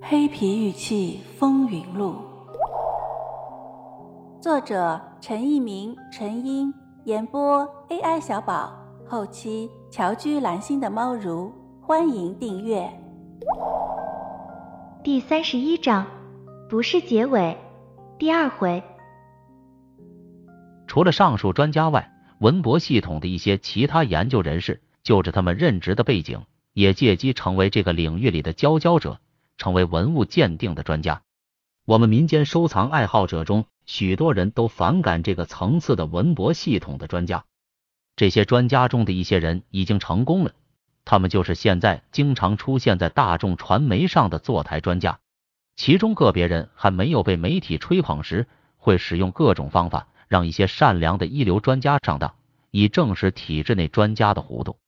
黑皮玉器风云录，作者陈一鸣、陈英，演播 AI 小宝，后期乔居蓝心的猫如，欢迎订阅。第三十一章，不是结尾，第二回。除了上述专家外，文博系统的一些其他研究人士，就着他们任职的背景，也借机成为这个领域里的佼佼者。成为文物鉴定的专家，我们民间收藏爱好者中，许多人都反感这个层次的文博系统的专家。这些专家中的一些人已经成功了，他们就是现在经常出现在大众传媒上的坐台专家。其中个别人还没有被媒体吹捧时，会使用各种方法让一些善良的一流专家上当，以证实体制内专家的糊涂。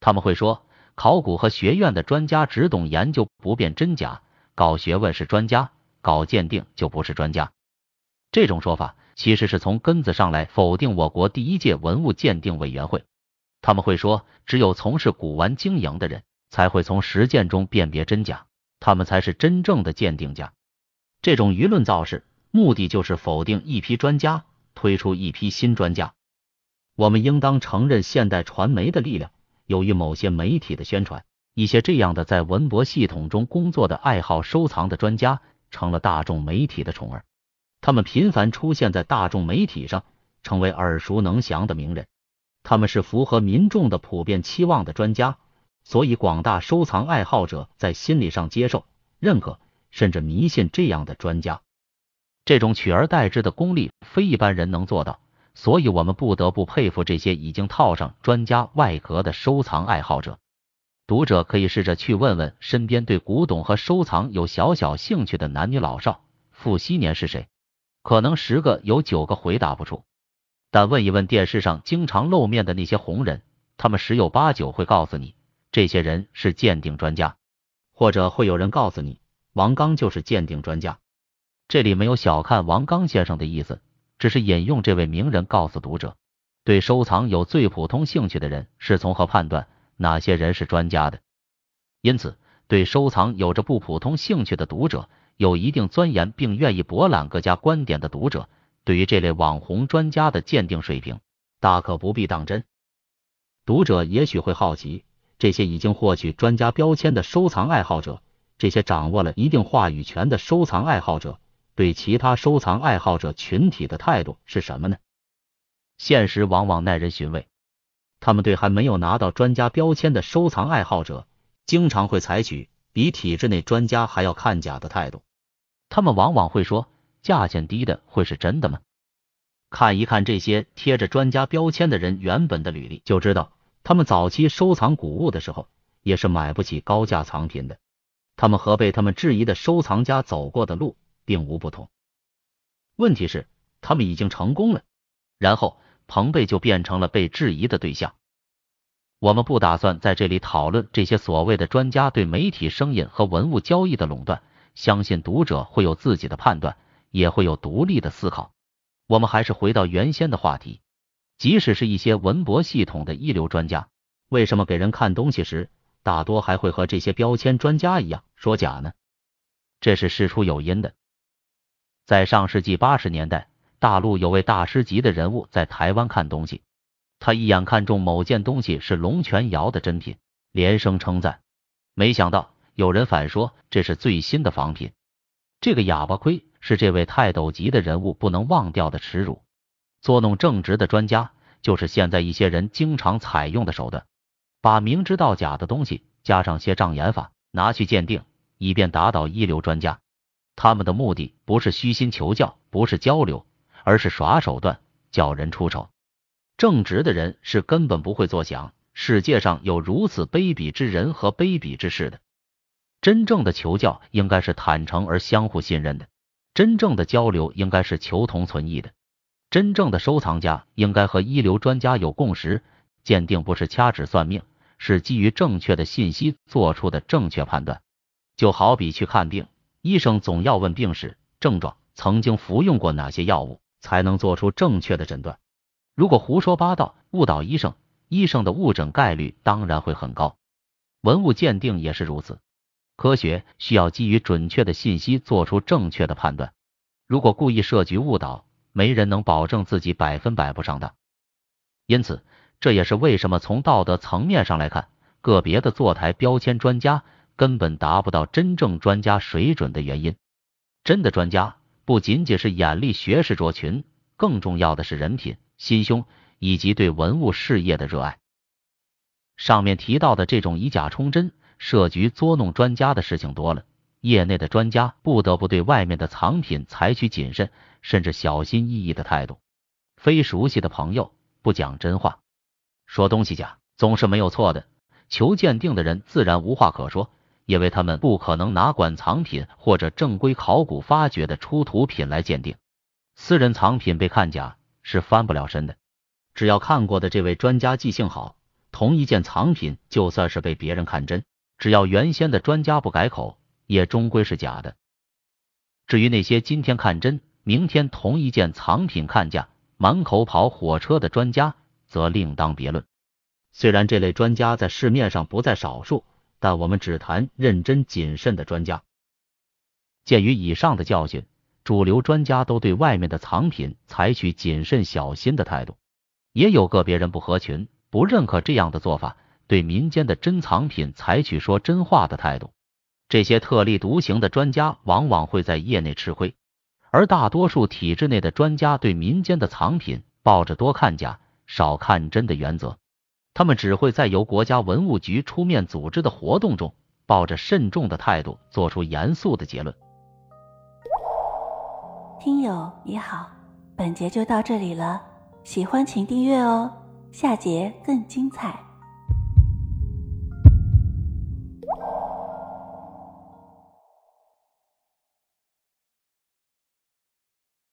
他们会说。考古和学院的专家只懂研究，不辨真假；搞学问是专家，搞鉴定就不是专家。这种说法其实是从根子上来否定我国第一届文物鉴定委员会。他们会说，只有从事古玩经营的人才会从实践中辨别真假，他们才是真正的鉴定家。这种舆论造势，目的就是否定一批专家，推出一批新专家。我们应当承认现代传媒的力量。由于某些媒体的宣传，一些这样的在文博系统中工作的爱好收藏的专家，成了大众媒体的宠儿。他们频繁出现在大众媒体上，成为耳熟能详的名人。他们是符合民众的普遍期望的专家，所以广大收藏爱好者在心理上接受、认可，甚至迷信这样的专家。这种取而代之的功力，非一般人能做到。所以，我们不得不佩服这些已经套上专家外壳的收藏爱好者。读者可以试着去问问身边对古董和收藏有小小兴趣的男女老少，傅熹年是谁？可能十个有九个回答不出。但问一问电视上经常露面的那些红人，他们十有八九会告诉你，这些人是鉴定专家，或者会有人告诉你，王刚就是鉴定专家。这里没有小看王刚先生的意思。只是引用这位名人告诉读者，对收藏有最普通兴趣的人是从何判断哪些人是专家的？因此，对收藏有着不普通兴趣的读者，有一定钻研并愿意博览各家观点的读者，对于这类网红专家的鉴定水平，大可不必当真。读者也许会好奇，这些已经获取专家标签的收藏爱好者，这些掌握了一定话语权的收藏爱好者。对其他收藏爱好者群体的态度是什么呢？现实往往耐人寻味。他们对还没有拿到专家标签的收藏爱好者，经常会采取比体制内专家还要看假的态度。他们往往会说：“价钱低的会是真的吗？”看一看这些贴着专家标签的人原本的履历，就知道他们早期收藏古物的时候，也是买不起高价藏品的。他们和被他们质疑的收藏家走过的路。并无不同。问题是，他们已经成功了，然后彭贝就变成了被质疑的对象。我们不打算在这里讨论这些所谓的专家对媒体声音和文物交易的垄断，相信读者会有自己的判断，也会有独立的思考。我们还是回到原先的话题，即使是一些文博系统的一流专家，为什么给人看东西时，大多还会和这些标签专家一样说假呢？这是事出有因的。在上世纪八十年代，大陆有位大师级的人物在台湾看东西，他一眼看中某件东西是龙泉窑的珍品，连声称赞。没想到有人反说这是最新的仿品，这个哑巴亏是这位泰斗级的人物不能忘掉的耻辱。作弄正直的专家，就是现在一些人经常采用的手段，把明知道假的东西加上些障眼法拿去鉴定，以便打倒一流专家。他们的目的不是虚心求教，不是交流，而是耍手段，叫人出丑。正直的人是根本不会作想，世界上有如此卑鄙之人和卑鄙之事的。真正的求教应该是坦诚而相互信任的，真正的交流应该是求同存异的。真正的收藏家应该和一流专家有共识，鉴定不是掐指算命，是基于正确的信息做出的正确判断。就好比去看病。医生总要问病史、症状，曾经服用过哪些药物，才能做出正确的诊断。如果胡说八道，误导医生，医生的误诊概率当然会很高。文物鉴定也是如此，科学需要基于准确的信息做出正确的判断。如果故意设局误导，没人能保证自己百分百不上当。因此，这也是为什么从道德层面上来看，个别的坐台标签专家根本达不到真正专家水准的原因。真的专家不仅仅是眼力、学识卓群，更重要的是人品、心胸以及对文物事业的热爱。上面提到的这种以假充真、设局捉弄专家的事情多了，业内的专家不得不对外面的藏品采取谨慎甚至小心翼翼的态度。非熟悉的朋友不讲真话，说东西假总是没有错的。求鉴定的人自然无话可说，因为他们不可能拿馆藏品或者正规考古发掘的出土品来鉴定。私人藏品被看假是翻不了身的。只要看过的这位专家记性好。同一件藏品，就算是被别人看真，只要原先的专家不改口，也终归是假的。至于那些今天看真，明天同一件藏品看假，满口跑火车的专家，则另当别论。虽然这类专家在市面上不在少数，但我们只谈认真谨慎的专家。鉴于以上的教训，主流专家都对外面的藏品采取谨慎小心的态度，也有个别人不合群。不认可这样的做法，对民间的珍藏品采取说真话的态度。这些特立独行的专家往往会在业内吃亏，而大多数体制内的专家对民间的藏品抱着多看假、少看真的原则，他们只会在由国家文物局出面组织的活动中，抱着慎重的态度做出严肃的结论。听友你好，本节就到这里了，喜欢请订阅哦。下节更精彩。